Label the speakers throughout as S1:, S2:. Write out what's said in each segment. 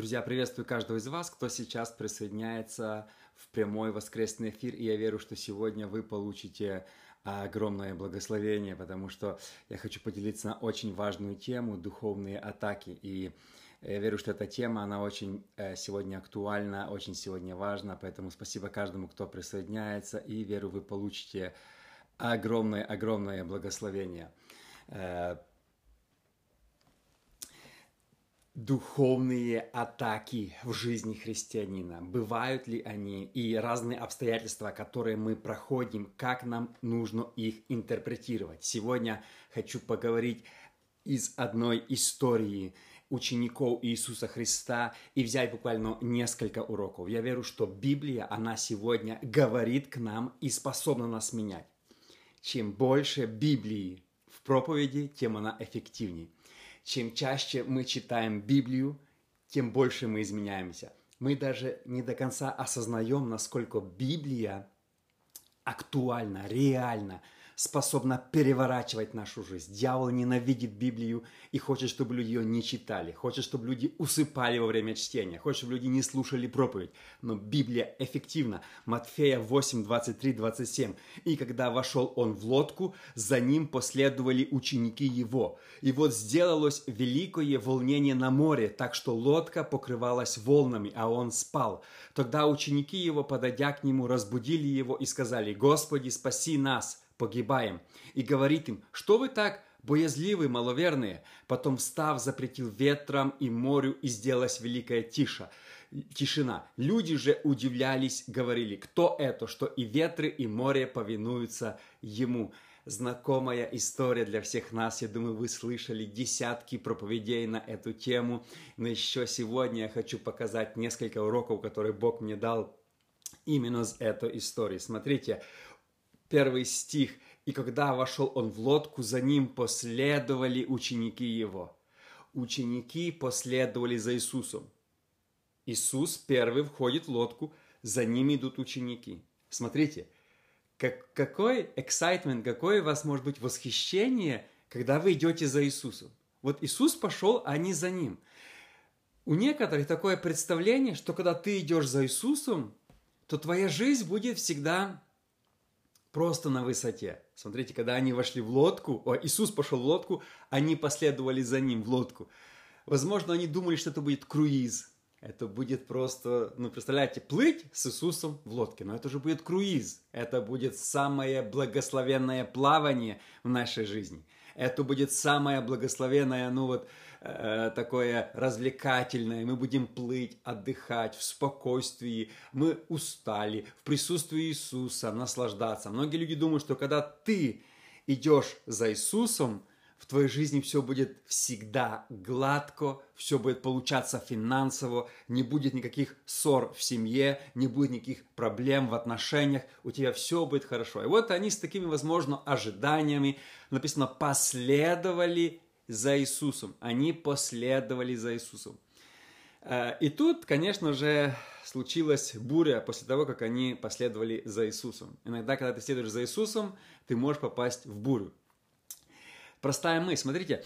S1: Друзья, приветствую каждого из вас, кто сейчас присоединяется в прямой воскресный эфир. И я верю, что сегодня вы получите огромное благословение, потому что я хочу поделиться на очень важную тему – духовные атаки. И я верю, что эта тема, она очень э, сегодня актуальна, очень сегодня важна, поэтому спасибо каждому, кто присоединяется, и верю, вы получите огромное-огромное благословение. Э, духовные атаки в жизни христианина? Бывают ли они и разные обстоятельства, которые мы проходим, как нам нужно их интерпретировать? Сегодня хочу поговорить из одной истории учеников Иисуса Христа и взять буквально несколько уроков. Я верю, что Библия, она сегодня говорит к нам и способна нас менять. Чем больше Библии в проповеди, тем она эффективнее. Чем чаще мы читаем Библию, тем больше мы изменяемся. Мы даже не до конца осознаем, насколько Библия актуальна, реальна, способна переворачивать нашу жизнь. Дьявол ненавидит Библию и хочет, чтобы люди ее не читали, хочет, чтобы люди усыпали во время чтения, хочет, чтобы люди не слушали проповедь. Но Библия эффективна. Матфея 8, 23, 27. «И когда вошел он в лодку, за ним последовали ученики его. И вот сделалось великое волнение на море, так что лодка покрывалась волнами, а он спал. Тогда ученики его, подойдя к нему, разбудили его и сказали, «Господи, спаси нас!» Погибаем. И говорит им, что вы так боязливы, маловерные? Потом, встав, запретил ветрам и морю, и сделалась великая тиша. Тишина. Люди же удивлялись, говорили, кто это, что и ветры, и море повинуются ему. Знакомая история для всех нас. Я думаю, вы слышали десятки проповедей на эту тему. Но еще сегодня я хочу показать несколько уроков, которые Бог мне дал именно с этой истории. Смотрите, первый стих. «И когда вошел он в лодку, за ним последовали ученики его». Ученики последовали за Иисусом. Иисус первый входит в лодку, за ним идут ученики. Смотрите, как, какой excitement, какое у вас может быть восхищение, когда вы идете за Иисусом. Вот Иисус пошел, а не за ним. У некоторых такое представление, что когда ты идешь за Иисусом, то твоя жизнь будет всегда просто на высоте. Смотрите, когда они вошли в лодку, о, Иисус пошел в лодку, они последовали за ним в лодку. Возможно, они думали, что это будет круиз. Это будет просто, ну, представляете, плыть с Иисусом в лодке. Но это же будет круиз. Это будет самое благословенное плавание в нашей жизни. Это будет самое благословенное, ну вот, Э, такое развлекательное, мы будем плыть, отдыхать в спокойствии, мы устали, в присутствии Иисуса наслаждаться. Многие люди думают, что когда ты идешь за Иисусом, в твоей жизни все будет всегда гладко, все будет получаться финансово, не будет никаких ссор в семье, не будет никаких проблем в отношениях, у тебя все будет хорошо. И вот они с такими, возможно, ожиданиями, написано, последовали за Иисусом. Они последовали за Иисусом. Э, и тут, конечно же, случилась буря после того, как они последовали за Иисусом. Иногда, когда ты следуешь за Иисусом, ты можешь попасть в бурю. Простая мысль. Смотрите,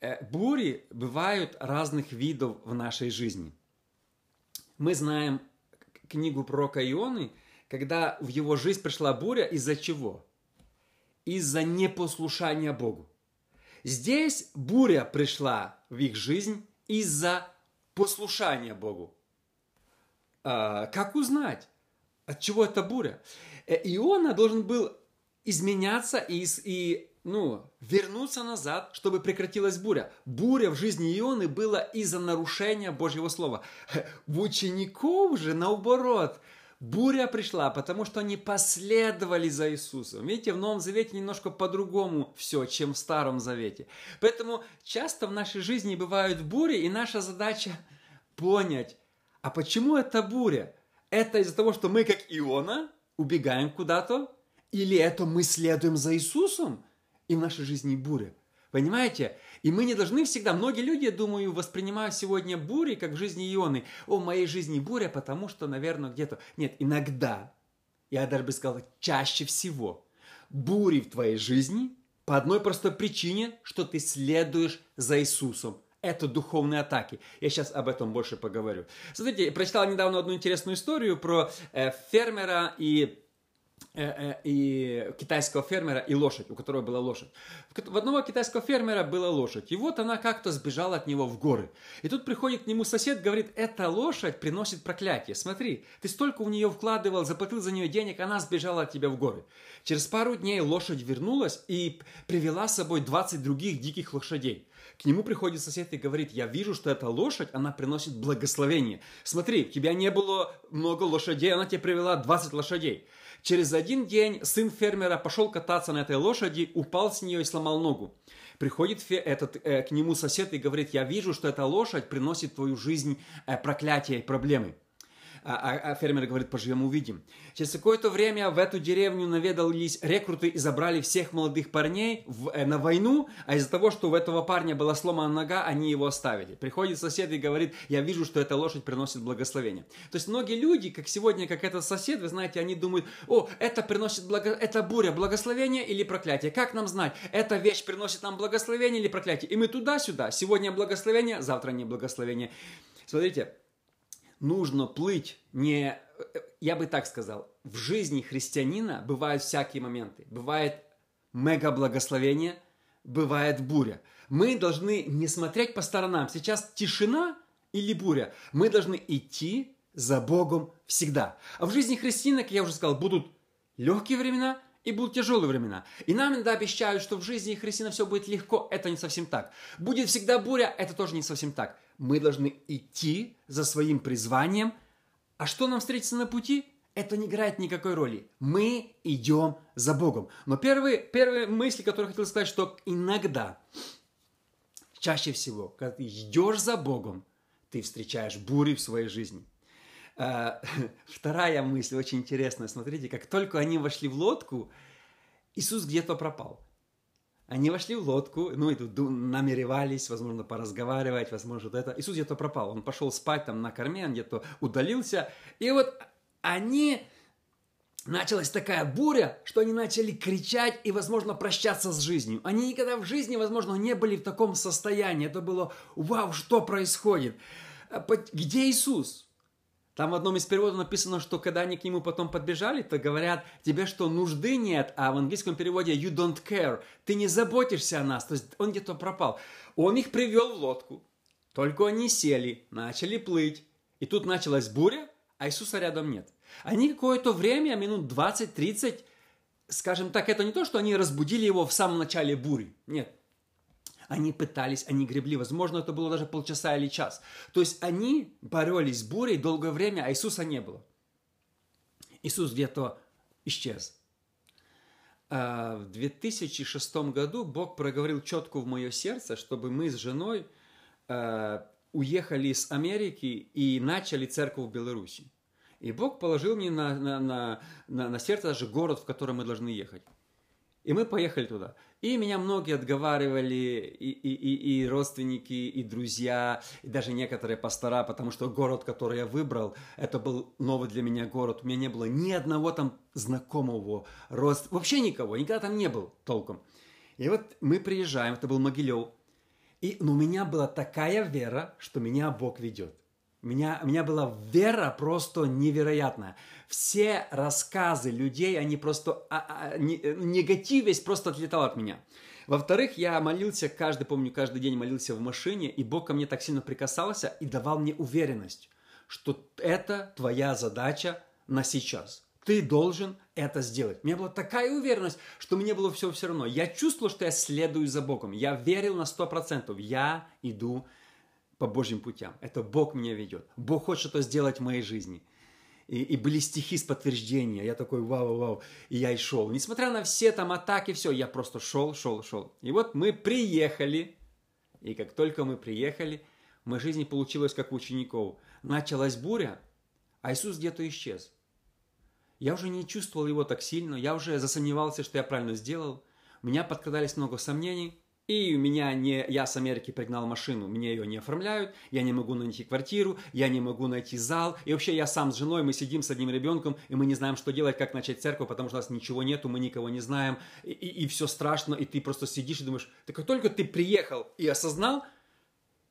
S1: э, бури бывают разных видов в нашей жизни. Мы знаем книгу пророка Ионы, когда в его жизнь пришла буря, из-за чего? Из-за непослушания Богу. Здесь буря пришла в их жизнь из-за послушания Богу. А, как узнать, от чего это буря? Э, Иона должен был изменяться и, и ну, вернуться назад, чтобы прекратилась буря. Буря в жизни Ионы была из-за нарушения Божьего Слова. В учеников же, наоборот, Буря пришла, потому что они последовали за Иисусом. Видите, в Новом Завете немножко по-другому все, чем в Старом Завете. Поэтому часто в нашей жизни бывают бури, и наша задача понять, а почему это буря? Это из-за того, что мы, как Иона, убегаем куда-то? Или это мы следуем за Иисусом, и в нашей жизни буря? Понимаете? И мы не должны всегда, многие люди, я думаю, воспринимают сегодня бури, как в жизни Ионы. О, в моей жизни буря, потому что, наверное, где-то... Нет, иногда, я даже бы сказал, чаще всего, бури в твоей жизни по одной простой причине, что ты следуешь за Иисусом, Это духовные атаки. Я сейчас об этом больше поговорю. Смотрите, я прочитал недавно одну интересную историю про э, фермера и и китайского фермера и лошадь, у которого была лошадь. В одного китайского фермера была лошадь, и вот она как-то сбежала от него в горы. И тут приходит к нему сосед, говорит, эта лошадь приносит проклятие. Смотри, ты столько в нее вкладывал, заплатил за нее денег, она сбежала от тебя в горы. Через пару дней лошадь вернулась и привела с собой 20 других диких лошадей. К нему приходит сосед и говорит, я вижу, что эта лошадь, она приносит благословение. Смотри, у тебя не было много лошадей, она тебе привела 20 лошадей. Через один день сын фермера пошел кататься на этой лошади, упал с нее и сломал ногу. Приходит этот, э, к нему сосед и говорит, я вижу, что эта лошадь приносит в твою жизнь э, проклятие и проблемы. А, а, а фермер говорит, поживем, увидим. Через какое-то время в эту деревню наведались рекруты и забрали всех молодых парней в, э, на войну, а из-за того, что у этого парня была сломана нога, они его оставили. Приходит сосед и говорит, я вижу, что эта лошадь приносит благословение. То есть многие люди, как сегодня, как этот сосед, вы знаете, они думают, о, это приносит благо... это буря, благословение или проклятие. Как нам знать, эта вещь приносит нам благословение или проклятие? И мы туда-сюда. Сегодня благословение, завтра не благословение. Смотрите, нужно плыть не... Я бы так сказал, в жизни христианина бывают всякие моменты. Бывает мега благословение, бывает буря. Мы должны не смотреть по сторонам. Сейчас тишина или буря. Мы должны идти за Богом всегда. А в жизни христианина, как я уже сказал, будут легкие времена и будут тяжелые времена. И нам иногда обещают, что в жизни христиана все будет легко. Это не совсем так. Будет всегда буря. Это тоже не совсем так мы должны идти за своим призванием. А что нам встретится на пути? Это не играет никакой роли. Мы идем за Богом. Но первые, первые мысли, которые хотел сказать, что иногда, чаще всего, когда ты идешь за Богом, ты встречаешь бури в своей жизни. А, вторая мысль очень интересная. Смотрите, как только они вошли в лодку, Иисус где-то пропал. Они вошли в лодку, ну и тут намеревались, возможно, поразговаривать, возможно, вот это. Иисус где-то пропал. Он пошел спать там на корме, он где-то удалился. И вот они... Началась такая буря, что они начали кричать и, возможно, прощаться с жизнью. Они никогда в жизни, возможно, не были в таком состоянии. Это было, вау, что происходит? А где Иисус? Там в одном из переводов написано, что когда они к нему потом подбежали, то говорят, тебе что, нужды нет? А в английском переводе you don't care. Ты не заботишься о нас. То есть он где-то пропал. Он их привел в лодку. Только они сели, начали плыть. И тут началась буря, а Иисуса рядом нет. Они какое-то время, минут 20-30, скажем так, это не то, что они разбудили его в самом начале бури. Нет, они пытались, они гребли. Возможно, это было даже полчаса или час. То есть они боролись с бурей долгое время, а Иисуса не было. Иисус где-то исчез. А в 2006 году Бог проговорил четко в мое сердце, чтобы мы с женой а, уехали из Америки и начали церковь в Беларуси. И Бог положил мне на, на, на, на, сердце даже город, в который мы должны ехать. И мы поехали туда. И меня многие отговаривали, и, и, и, и родственники, и друзья, и даже некоторые пастора, потому что город, который я выбрал, это был новый для меня город. У меня не было ни одного там знакомого, рост, вообще никого, никогда там не был толком. И вот мы приезжаем, это был Могилев, и ну, у меня была такая вера, что меня Бог ведет. Меня, у меня была вера просто невероятная. Все рассказы людей, они просто... А, а, не, негатив весь просто отлетал от меня. Во-вторых, я молился каждый, помню, каждый день молился в машине, и Бог ко мне так сильно прикасался и давал мне уверенность, что это твоя задача на сейчас. Ты должен это сделать. У меня была такая уверенность, что мне было все все равно. Я чувствовал, что я следую за Богом. Я верил на 100%. Я иду по Божьим путям. Это Бог меня ведет. Бог хочет что-то сделать в моей жизни. И, и были стихи с подтверждения. Я такой, вау, вау, и я и шел. Несмотря на все там атаки, все, я просто шел, шел, шел. И вот мы приехали, и как только мы приехали, в моей жизни получилось как у учеников. Началась буря, а Иисус где-то исчез. Я уже не чувствовал его так сильно, я уже засомневался, что я правильно сделал. У меня подкрадались много сомнений, и у меня не, я с Америки пригнал машину, мне ее не оформляют, я не могу найти квартиру, я не могу найти зал. И вообще я сам с женой, мы сидим с одним ребенком, и мы не знаем, что делать, как начать церковь, потому что у нас ничего нету, мы никого не знаем, и, и, и все страшно, и ты просто сидишь и думаешь, так как только ты приехал и осознал,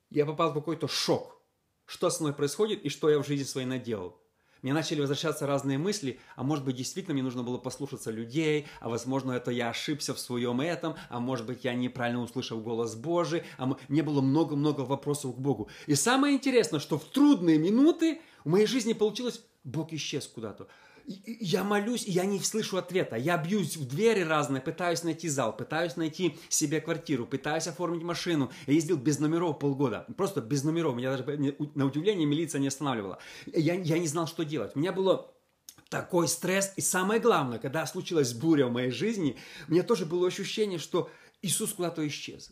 S1: я попал в какой-то шок. Что со мной происходит и что я в жизни своей наделал. Мне начали возвращаться разные мысли, а может быть действительно мне нужно было послушаться людей, а возможно это я ошибся в своем этом, а может быть я неправильно услышал голос Божий, а мне было много-много вопросов к Богу. И самое интересное, что в трудные минуты в моей жизни получилось, Бог исчез куда-то я молюсь, и я не слышу ответа. Я бьюсь в двери разные, пытаюсь найти зал, пытаюсь найти себе квартиру, пытаюсь оформить машину. Я ездил без номеров полгода, просто без номеров. Меня даже на удивление милиция не останавливала. Я, я не знал, что делать. У меня было такой стресс. И самое главное, когда случилась буря в моей жизни, у меня тоже было ощущение, что Иисус куда-то исчез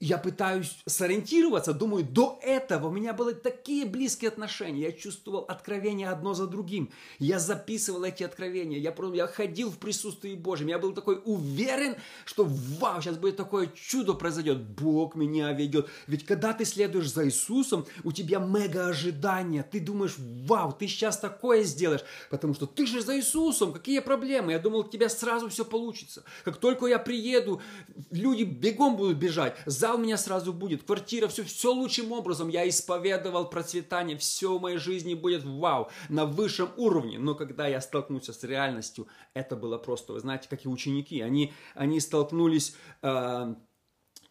S1: я пытаюсь сориентироваться, думаю, до этого у меня были такие близкие отношения, я чувствовал откровения одно за другим, я записывал эти откровения, я, я ходил в присутствии Божьем, я был такой уверен, что вау, сейчас будет такое чудо произойдет, Бог меня ведет. Ведь когда ты следуешь за Иисусом, у тебя мега ожидания, ты думаешь, вау, ты сейчас такое сделаешь, потому что ты же за Иисусом, какие проблемы? Я думал, у тебя сразу все получится. Как только я приеду, люди бегом будут бежать, зал у меня сразу будет, квартира, все, все лучшим образом. Я исповедовал процветание, все в моей жизни будет вау, на высшем уровне. Но когда я столкнулся с реальностью, это было просто, вы знаете, как и ученики. Они, они столкнулись э,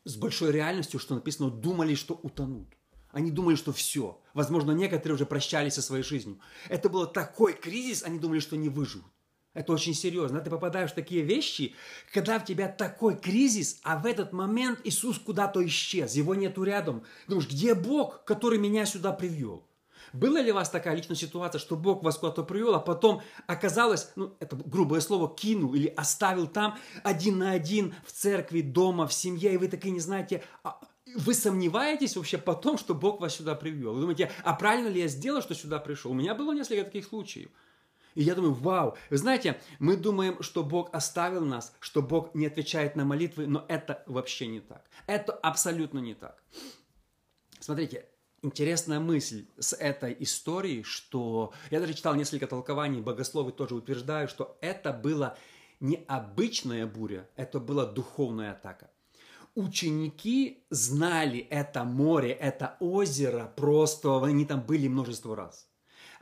S1: с большой реальностью, что написано, думали, что утонут. Они думали, что все. Возможно, некоторые уже прощались со своей жизнью. Это был такой кризис, они думали, что не выживут. Это очень серьезно. Ты попадаешь в такие вещи, когда в тебя такой кризис, а в этот момент Иисус куда-то исчез, его нету рядом. Думаешь, где Бог, который меня сюда привел? Была ли у вас такая личная ситуация, что Бог вас куда-то привел, а потом оказалось, ну, это грубое слово, кинул или оставил там один на один в церкви, дома, в семье, и вы так и не знаете, а вы сомневаетесь вообще потом, что Бог вас сюда привел? Вы думаете, а правильно ли я сделал, что сюда пришел? У меня было несколько таких случаев. И я думаю, вау, вы знаете, мы думаем, что Бог оставил нас, что Бог не отвечает на молитвы, но это вообще не так. Это абсолютно не так. Смотрите, интересная мысль с этой историей, что я даже читал несколько толкований, богословы тоже утверждают, что это была не обычная буря, это была духовная атака. Ученики знали это море, это озеро, просто они там были множество раз.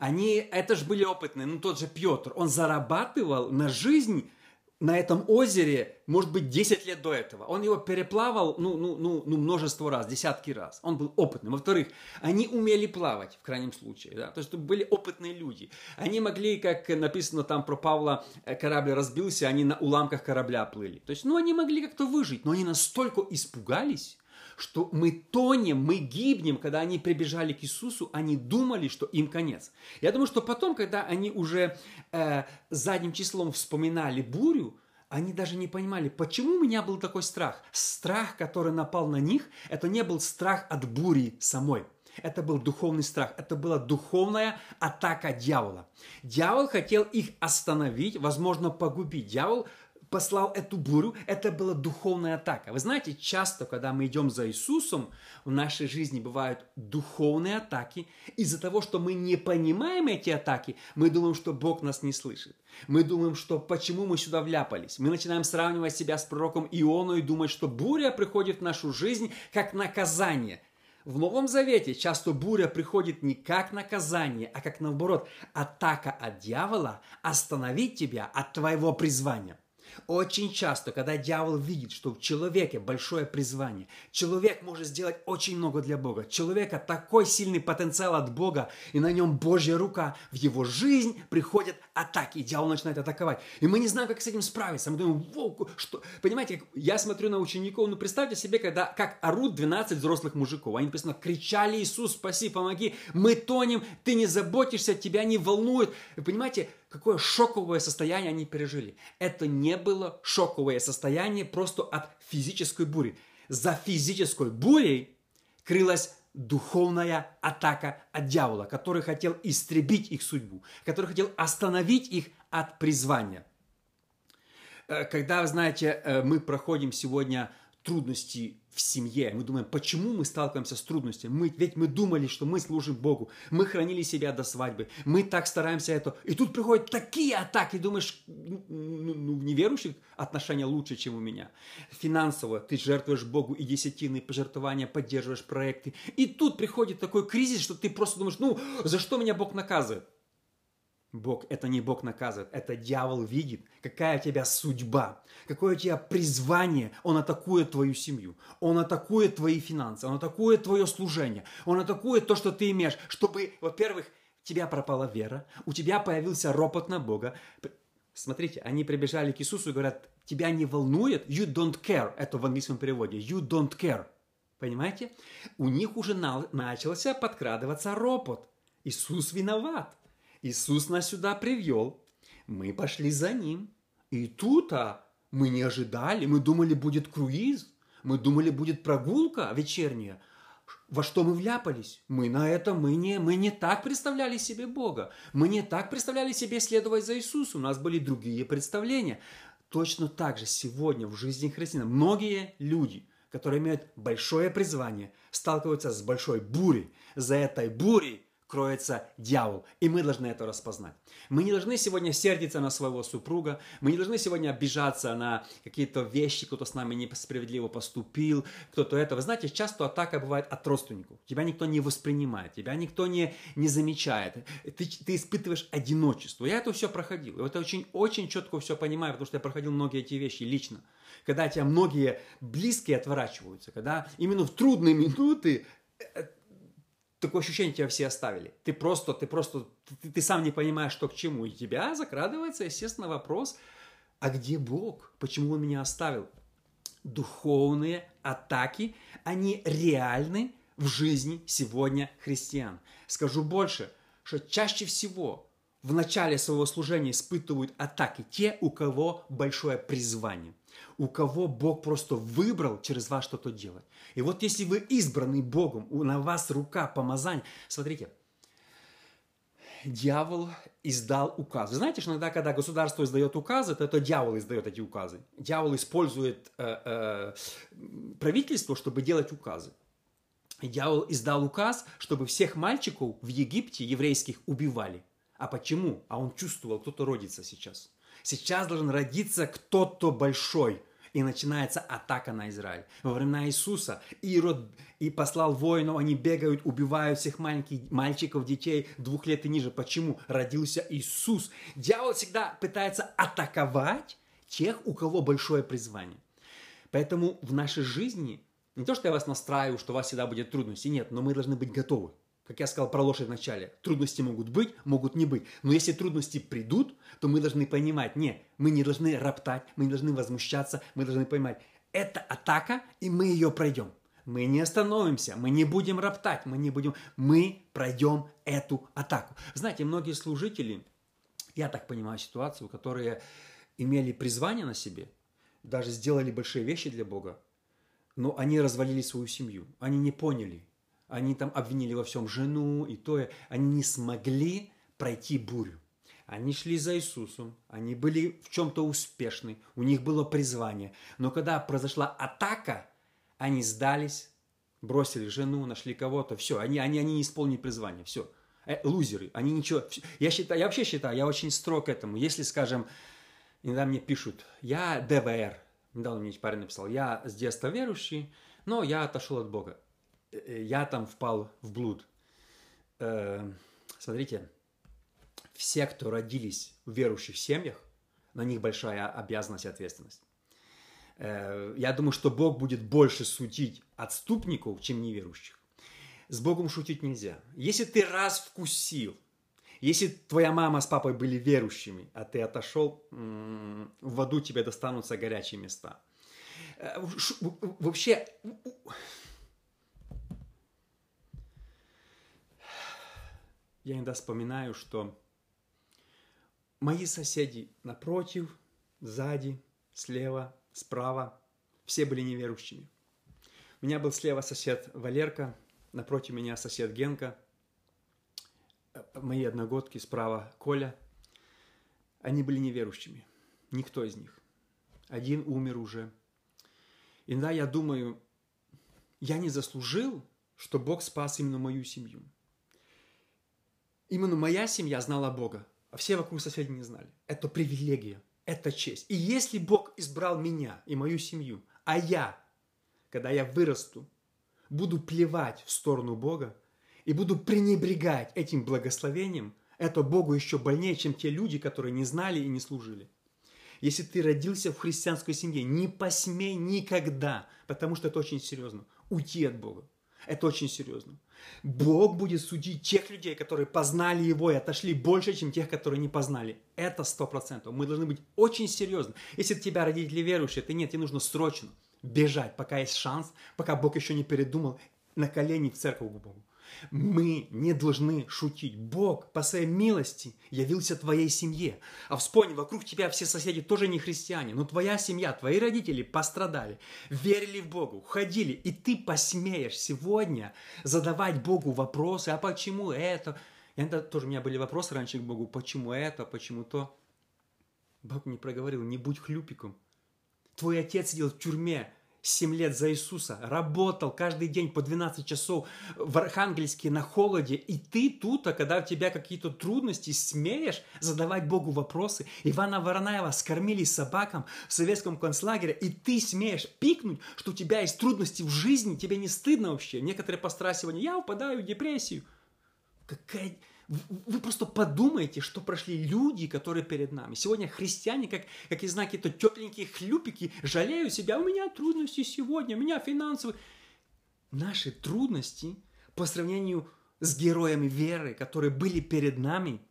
S1: Они, это же были опытные, ну тот же Петр, он зарабатывал на жизнь на этом озере, может быть, 10 лет до этого. Он его переплавал, ну, ну, ну, ну, множество раз, десятки раз. Он был опытным. Во-вторых, они умели плавать, в крайнем случае, да, то есть были опытные люди. Они могли, как написано там про Павла, э, корабль разбился, они на уламках корабля плыли. То есть, ну, они могли как-то выжить, но они настолько испугались, что мы тонем, мы гибнем, когда они прибежали к Иисусу, они думали, что им конец. Я думаю, что потом, когда они уже э, задним числом вспоминали бурю, они даже не понимали, почему у меня был такой страх. Страх, который напал на них, это не был страх от бури самой. Это был духовный страх, это была духовная атака дьявола. Дьявол хотел их остановить, возможно, погубить. Дьявол послал эту бурю, это была духовная атака. Вы знаете, часто, когда мы идем за Иисусом, в нашей жизни бывают духовные атаки. Из-за того, что мы не понимаем эти атаки, мы думаем, что Бог нас не слышит. Мы думаем, что почему мы сюда вляпались. Мы начинаем сравнивать себя с пророком Иону и думать, что буря приходит в нашу жизнь как наказание. В Новом Завете часто буря приходит не как наказание, а как наоборот, атака от дьявола остановить тебя от твоего призвания. Очень часто, когда дьявол видит, что в человеке большое призвание, человек может сделать очень много для Бога, человека такой сильный потенциал от Бога, и на нем Божья рука, в его жизнь приходят атаки, и дьявол начинает атаковать. И мы не знаем, как с этим справиться. Мы думаем, волку, что... Понимаете, я смотрю на учеников, ну представьте себе, когда как орут 12 взрослых мужиков. Они написано, кричали, Иисус, спаси, помоги, мы тонем, ты не заботишься, тебя не волнует. Вы понимаете, какое шоковое состояние они пережили. Это не было шоковое состояние просто от физической бури. За физической бурей крылась духовная атака от дьявола, который хотел истребить их судьбу, который хотел остановить их от призвания. Э, когда, знаете, э, мы проходим сегодня трудности в семье. Мы думаем, почему мы сталкиваемся с трудностями? Мы, ведь мы думали, что мы служим Богу. Мы хранили себя до свадьбы. Мы так стараемся это. И тут приходят такие атаки. Думаешь, ну, в неверующих отношения лучше, чем у меня. Финансово ты жертвуешь Богу и десятины, пожертвования, поддерживаешь проекты. И тут приходит такой кризис, что ты просто думаешь, ну, за что меня Бог наказывает? Бог, это не Бог наказывает, это дьявол видит, какая у тебя судьба, какое у тебя призвание. Он атакует твою семью, он атакует твои финансы, он атакует твое служение, он атакует то, что ты имеешь, чтобы, во-первых, у тебя пропала вера, у тебя появился ропот на Бога. Смотрите, они прибежали к Иисусу и говорят, тебя не волнует, you don't care, это в английском переводе, you don't care. Понимаете? У них уже начался подкрадываться ропот. Иисус виноват. Иисус нас сюда привел, мы пошли за Ним. И тут а, мы не ожидали, мы думали, будет круиз, мы думали, будет прогулка вечерняя. Во что мы вляпались? Мы на это, мы не, мы не так представляли себе Бога. Мы не так представляли себе следовать за Иисусом. У нас были другие представления. Точно так же сегодня в жизни христиан многие люди, которые имеют большое призвание, сталкиваются с большой бурей. За этой бурей кроется дьявол. И мы должны это распознать. Мы не должны сегодня сердиться на своего супруга, мы не должны сегодня обижаться на какие-то вещи, кто-то с нами несправедливо поступил, кто-то это. Вы знаете, часто атака бывает от родственников. Тебя никто не воспринимает, тебя никто не, не замечает. Ты, ты испытываешь одиночество. Я это все проходил. И это очень, очень четко все понимаю, потому что я проходил многие эти вещи лично. Когда тебя многие близкие отворачиваются, когда именно в трудные минуты э, такое ощущение тебя все оставили. Ты просто, ты просто, ты, ты сам не понимаешь, что к чему. И тебя закрадывается, естественно, вопрос, а где Бог? Почему Он меня оставил? Духовные атаки, они реальны в жизни сегодня христиан. Скажу больше, что чаще всего в начале своего служения испытывают атаки те, у кого большое призвание у кого Бог просто выбрал через вас что-то делать. И вот если вы избранный Богом, на вас рука помазания, смотрите, дьявол издал указ. Вы знаете, что иногда, когда государство издает указы, то это дьявол издает эти указы. Дьявол использует э, э, правительство, чтобы делать указы. дьявол издал указ, чтобы всех мальчиков в Египте еврейских убивали. А почему? А он чувствовал, кто-то родится сейчас. Сейчас должен родиться кто-то большой. И начинается атака на Израиль. Во времена Иисуса Ирод и послал воинов, они бегают, убивают всех маленьких мальчиков, детей двух лет и ниже. Почему? Родился Иисус. Дьявол всегда пытается атаковать тех, у кого большое призвание. Поэтому в нашей жизни не то, что я вас настраиваю, что у вас всегда будет трудности, нет, но мы должны быть готовы как я сказал про лошадь в начале, трудности могут быть, могут не быть. Но если трудности придут, то мы должны понимать, не, мы не должны роптать, мы не должны возмущаться, мы должны понимать, это атака, и мы ее пройдем. Мы не остановимся, мы не будем роптать, мы не будем, мы пройдем эту атаку. Знаете, многие служители, я так понимаю ситуацию, которые имели призвание на себе, даже сделали большие вещи для Бога, но они развалили свою семью, они не поняли, они там обвинили во всем жену и то, они не смогли пройти бурю. Они шли за Иисусом, они были в чем-то успешны, у них было призвание. Но когда произошла атака, они сдались, бросили жену, нашли кого-то, все, они, они, они не исполнили призвание, все. Э, лузеры, они ничего... Я, считаю, я вообще считаю, я очень строг к этому. Если, скажем, иногда мне пишут, я ДВР, недавно мне парень написал, я с детства верующий, но я отошел от Бога. Э, я там впал в блуд. Э, смотрите, все, кто родились в верующих семьях, на них большая обязанность и ответственность. Э, я думаю, что Бог будет больше судить отступников, чем неверующих. С Богом шутить нельзя. Если ты раз вкусил, если твоя мама с папой были верующими, а ты отошел, в аду тебе достанутся горячие места. Вообще, я иногда вспоминаю, что мои соседи напротив, сзади, слева, справа, все были неверующими. У меня был слева сосед Валерка, напротив меня сосед Генка, мои одногодки, справа Коля. Они были неверующими, никто из них. Один умер уже. Иногда я думаю, я не заслужил, что Бог спас именно мою семью. Именно моя семья знала Бога, а все вокруг соседи не знали. Это привилегия, это честь. И если Бог избрал меня и мою семью, а я, когда я вырасту, буду плевать в сторону Бога и буду пренебрегать этим благословением, это Богу еще больнее, чем те люди, которые не знали и не служили. Если ты родился в христианской семье, не посмей никогда, потому что это очень серьезно, уйти от Бога. Это очень серьезно. Бог будет судить тех людей, которые познали Его и отошли больше, чем тех, которые не познали. Это сто процентов. Мы должны быть очень серьезны. Если тебя родители верующие, ты нет, тебе нужно срочно бежать, пока есть шанс, пока Бог еще не передумал, на колени в церковь к Богу. Мы не должны шутить. Бог по своей милости явился твоей семье. А вспомни, вокруг тебя все соседи тоже не христиане, но твоя семья, твои родители пострадали, верили в Богу, ходили, и ты посмеешь сегодня задавать Богу вопросы, а почему это? И это тоже у меня были вопросы раньше к Богу, почему это, почему то. Бог мне проговорил, не будь хлюпиком. Твой отец сидел в тюрьме, 7 лет за Иисуса, работал каждый день по 12 часов в Архангельске на холоде, и ты тут, а когда у тебя какие-то трудности, смеешь задавать Богу вопросы. Ивана Воронаева скормили собакам в советском концлагере, и ты смеешь пикнуть, что у тебя есть трудности в жизни, тебе не стыдно вообще. Некоторые сегодня, я упадаю в депрессию. Какая вы просто подумайте, что прошли люди, которые перед нами. Сегодня христиане, как, как и знаки, то тепленькие хлюпики, жалеют себя. У меня трудности сегодня, у меня финансовые. Наши трудности по сравнению с героями веры, которые были перед нами,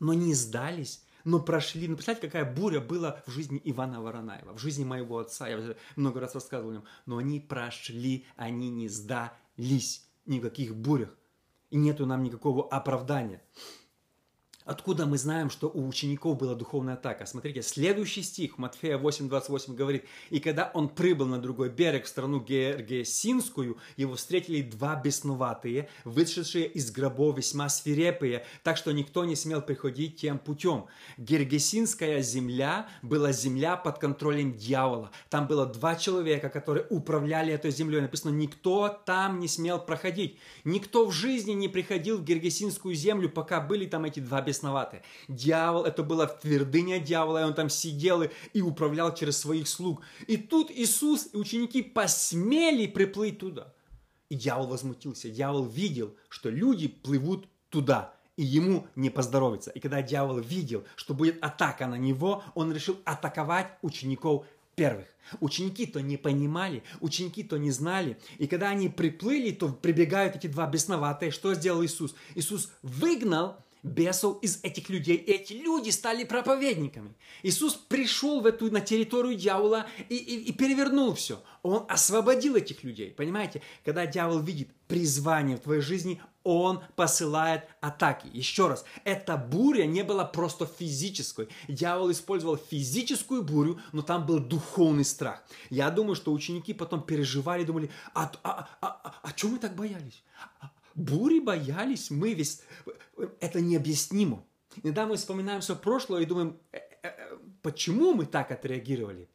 S1: но не сдались, но прошли. Ну, представьте, какая буря была в жизни Ивана Воронаева, в жизни моего отца. Я много раз рассказывал о нем. Но они прошли, они не сдались ни в каких бурях и нету нам никакого оправдания. Откуда мы знаем, что у учеников была духовная атака? Смотрите, следующий стих Матфея 8.28 говорит, «И когда он прибыл на другой берег в страну Гергесинскую, его встретили два бесноватые, вышедшие из гробов весьма свирепые, так что никто не смел приходить тем путем. Гергесинская земля была земля под контролем дьявола. Там было два человека, которые управляли этой землей. Написано, никто там не смел проходить. Никто в жизни не приходил в Гергесинскую землю, пока были там эти два бесноватые бесноватые. Дьявол, это была твердыня дьявола, и он там сидел и, и управлял через своих слуг. И тут Иисус и ученики посмели приплыть туда. И дьявол возмутился. Дьявол видел, что люди плывут туда, и ему не поздоровится. И когда дьявол видел, что будет атака на него, он решил атаковать учеников первых. Ученики то не понимали, ученики то не знали. И когда они приплыли, то прибегают эти два бесноватые. Что сделал Иисус? Иисус выгнал бесов из этих людей. Эти люди стали проповедниками. Иисус пришел в эту, на территорию дьявола и, и, и перевернул все. Он освободил этих людей. Понимаете, когда дьявол видит призвание в твоей жизни, он посылает атаки. Еще раз, эта буря не была просто физической. Дьявол использовал физическую бурю, но там был духовный страх. Я думаю, что ученики потом переживали, думали, а, а, а, а, а чем мы так боялись? Бури боялись, мы весь... Это необъяснимо. Иногда мы вспоминаем все прошлое и думаем, «Э, э, э, почему мы так отреагировали?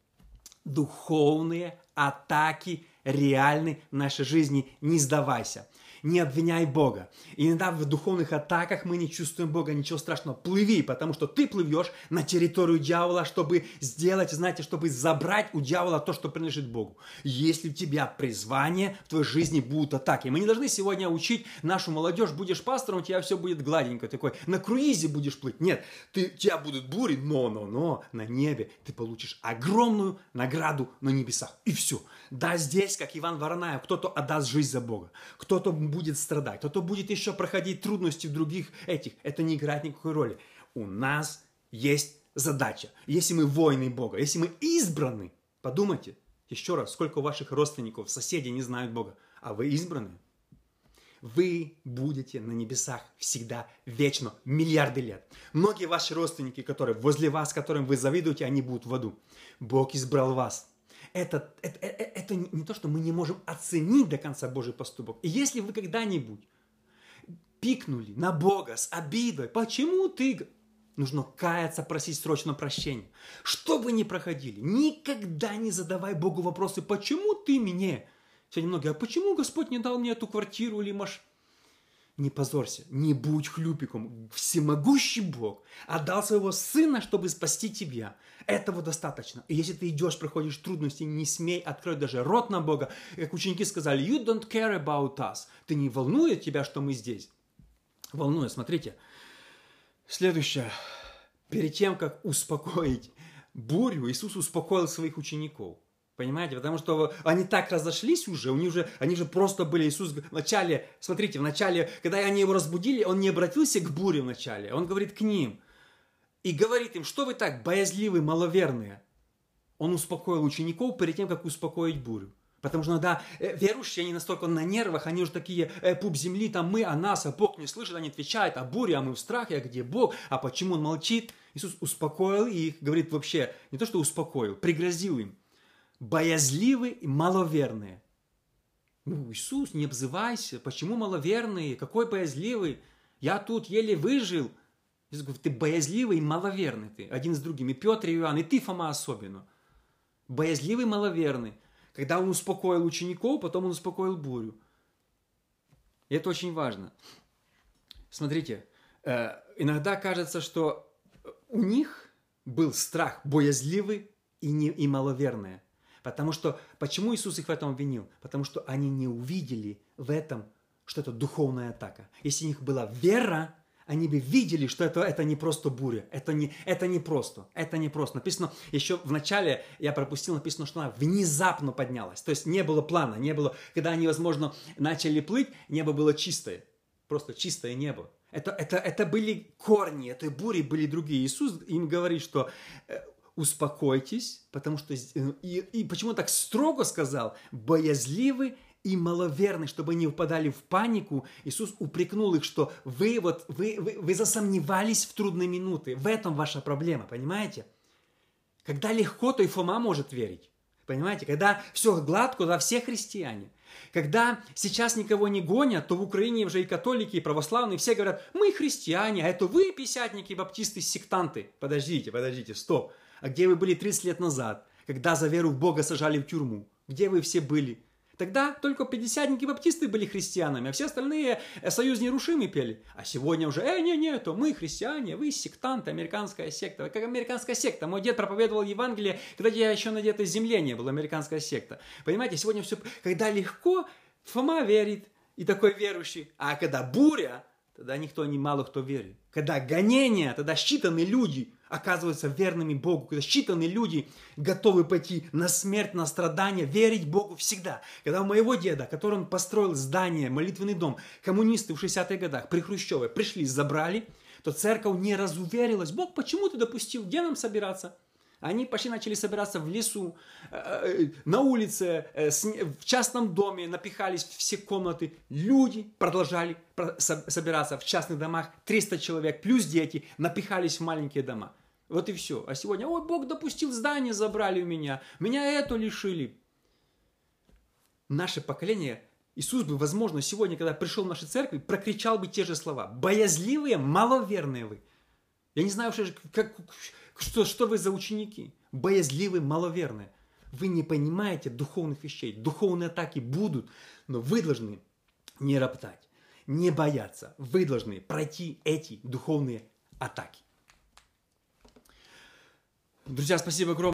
S1: Духовные атаки реальны в нашей жизни. Не сдавайся не обвиняй Бога. И иногда в духовных атаках мы не чувствуем Бога, ничего страшного. Плыви, потому что ты плывешь на территорию дьявола, чтобы сделать, знаете, чтобы забрать у дьявола то, что принадлежит Богу. Если у тебя призвание, в твоей жизни будут атаки. Мы не должны сегодня учить нашу молодежь, будешь пастором, у тебя все будет гладенько, такой, на круизе будешь плыть. Нет, ты, у тебя будут бури, но, но, но, на небе ты получишь огромную награду на небесах. И все. Да, здесь, как Иван Воронаев, кто-то отдаст жизнь за Бога, кто-то будет страдать, кто-то будет еще проходить трудности в других этих. Это не играет никакой роли. У нас есть задача. Если мы воины Бога, если мы избраны, подумайте еще раз, сколько ваших родственников, соседей не знают Бога, а вы избраны. Вы будете на небесах всегда, вечно, миллиарды лет. Многие ваши родственники, которые возле вас, которым вы завидуете, они будут в аду. Бог избрал вас – это, это, это, это не то, что мы не можем оценить до конца Божий поступок. И если вы когда-нибудь пикнули на Бога с обидой, почему ты... Нужно каяться, просить срочно прощения. Что вы не проходили, никогда не задавай Богу вопросы, почему ты мне? Сегодня многие, а почему Господь не дал мне эту квартиру или машину? Не позорься, не будь хлюпиком. Всемогущий Бог отдал своего Сына, чтобы спасти тебя. Этого достаточно. И если ты идешь, проходишь трудности, не смей открыть даже рот на Бога. Как ученики сказали, you don't care about us. Ты не волнует тебя, что мы здесь? Волнует, смотрите. Следующее. Перед тем, как успокоить бурю, Иисус успокоил своих учеников. Понимаете? Потому что они так разошлись уже, у них уже, они же просто были, Иисус вначале, смотрите, вначале, когда они его разбудили, он не обратился к буре вначале, он говорит к ним и говорит им, что вы так боязливы, маловерные. Он успокоил учеников перед тем, как успокоить бурю. Потому что иногда э, верующие, они настолько на нервах, они уже такие, э, пуп земли, там мы, а нас, а Бог не слышит, они отвечают, а буря, а мы в страхе, а где Бог, а почему Он молчит? Иисус успокоил их, говорит вообще, не то что успокоил, пригрозил им боязливы и маловерные. Ну, Иисус, не обзывайся, почему маловерные, какой боязливый, я тут еле выжил. Иисус говорит, ты боязливый и маловерный ты, один с другим, и Петр, и Иоанн, и ты, Фома, особенно. Боязливый, маловерный. Когда он успокоил учеников, потом он успокоил бурю. И это очень важно. Смотрите, э, иногда кажется, что у них был страх боязливый и, не, и маловерный. Потому что, почему Иисус их в этом обвинил? Потому что они не увидели в этом, что это духовная атака. Если у них была вера, они бы видели, что это, это не просто буря, это не, это не просто, это не просто. Написано, еще в начале, я пропустил, написано, что она внезапно поднялась. То есть не было плана, не было, когда они, возможно, начали плыть, небо было чистое, просто чистое небо. Это, это, это были корни этой бури, были другие. Иисус им говорит, что э, успокойтесь, потому что... Э, и, и почему так строго сказал? Боязливы и маловерны, чтобы они впадали в панику. Иисус упрекнул их, что вы вот, вы, вы, вы засомневались в трудные минуты. В этом ваша проблема, понимаете? Когда легко, то и Фома может верить. Понимаете? Когда все гладко, тогда все христиане. Когда сейчас никого не гонят, то в Украине уже и католики, и православные все говорят, мы христиане, а это вы писятники, баптисты, сектанты. Подождите, подождите, стоп. А где вы были 30 лет назад, когда за веру в Бога сажали в тюрьму? Где вы все были? Тогда только пятидесятники баптисты были христианами, а все остальные э, союз нерушимый пели. А сегодня уже, э, не, не, то мы христиане, вы сектанты, американская секта. Как американская секта. Мой дед проповедовал Евангелие, когда я еще на этой земле не был, американская секта. Понимаете, сегодня все, когда легко, Фома верит, и такой верующий. А когда буря, тогда никто, не мало кто верит. Когда гонения, тогда считанные люди оказываются верными Богу. Когда считанные люди готовы пойти на смерть, на страдания, верить Богу всегда. Когда у моего деда, который он построил здание, молитвенный дом, коммунисты в 60-х годах при Хрущеве пришли, забрали, то церковь не разуверилась. Бог, почему ты допустил? Где нам собираться? Они почти начали собираться в лесу, э, э, на улице, э, в частном доме, напихались все комнаты. Люди продолжали собираться в частных домах, 300 человек, плюс дети, напихались в маленькие дома. Вот и все. А сегодня, ой, Бог допустил здание, забрали у меня, меня это лишили. Наше поколение, Иисус бы, возможно, сегодня, когда пришел в нашу церковь, прокричал бы те же слова. Боязливые, маловерные вы. Я не знаю, что, как, что, что вы за ученики? Боязливые, маловерные. Вы не понимаете духовных вещей. Духовные атаки будут, но вы должны не роптать, не бояться. Вы должны пройти эти духовные атаки. Друзья, спасибо огромное.